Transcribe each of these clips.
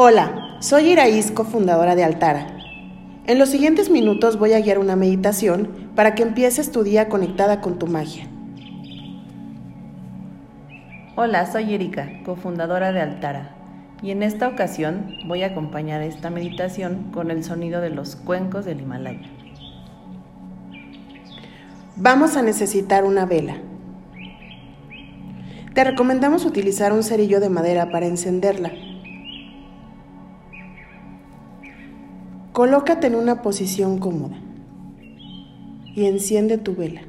Hola, soy Iraís, fundadora de Altara. En los siguientes minutos voy a guiar una meditación para que empieces tu día conectada con tu magia. Hola, soy Erika, cofundadora de Altara, y en esta ocasión voy a acompañar esta meditación con el sonido de los cuencos del Himalaya. Vamos a necesitar una vela. Te recomendamos utilizar un cerillo de madera para encenderla. Colócate en una posición cómoda y enciende tu vela.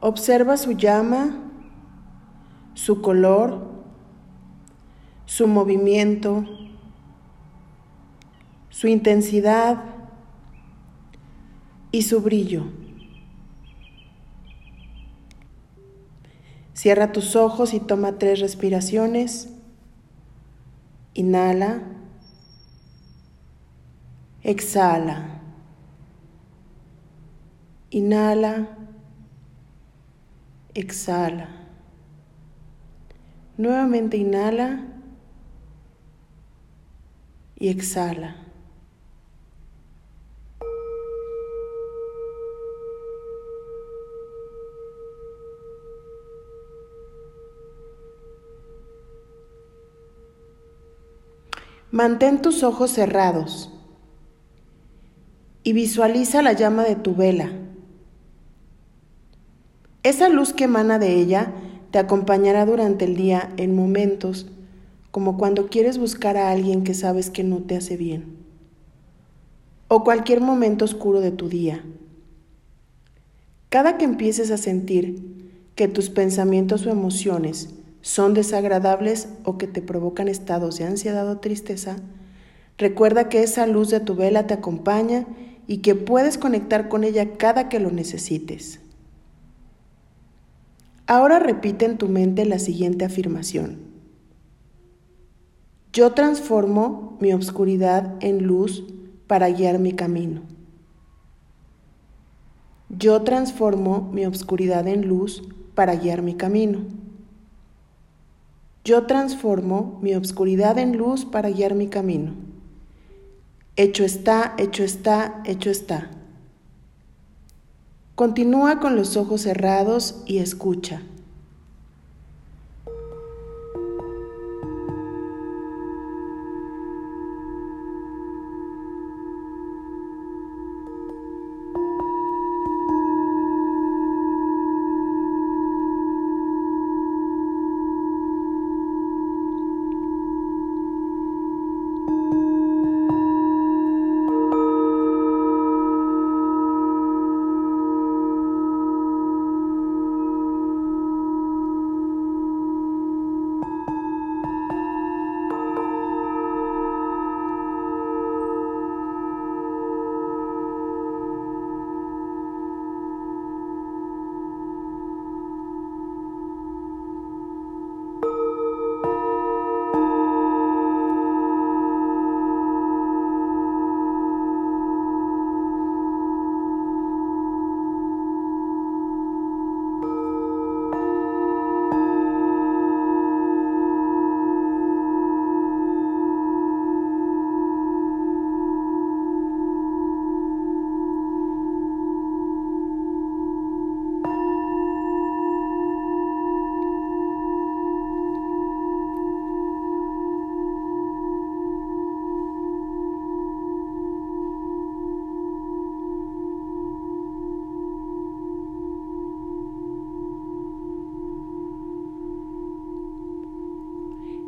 Observa su llama, su color, su movimiento, su intensidad y su brillo. Cierra tus ojos y toma tres respiraciones. Inhala. Exhala. Inhala. Exhala. Nuevamente inhala y exhala. Mantén tus ojos cerrados y visualiza la llama de tu vela. Esa luz que emana de ella te acompañará durante el día en momentos como cuando quieres buscar a alguien que sabes que no te hace bien, o cualquier momento oscuro de tu día. Cada que empieces a sentir que tus pensamientos o emociones son desagradables o que te provocan estados de ansiedad o tristeza, recuerda que esa luz de tu vela te acompaña y que puedes conectar con ella cada que lo necesites. Ahora repite en tu mente la siguiente afirmación. Yo transformo mi obscuridad en luz para guiar mi camino. Yo transformo mi obscuridad en luz para guiar mi camino. Yo transformo mi obscuridad en luz para guiar mi camino. Hecho está, hecho está, hecho está. Continúa con los ojos cerrados y escucha.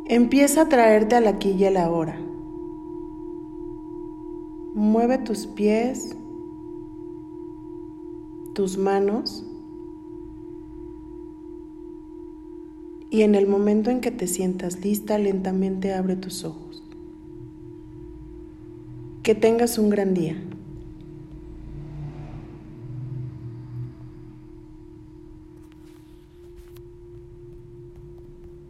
Empieza a traerte al aquí y a la hora. Mueve tus pies, tus manos y en el momento en que te sientas lista, lentamente abre tus ojos. Que tengas un gran día.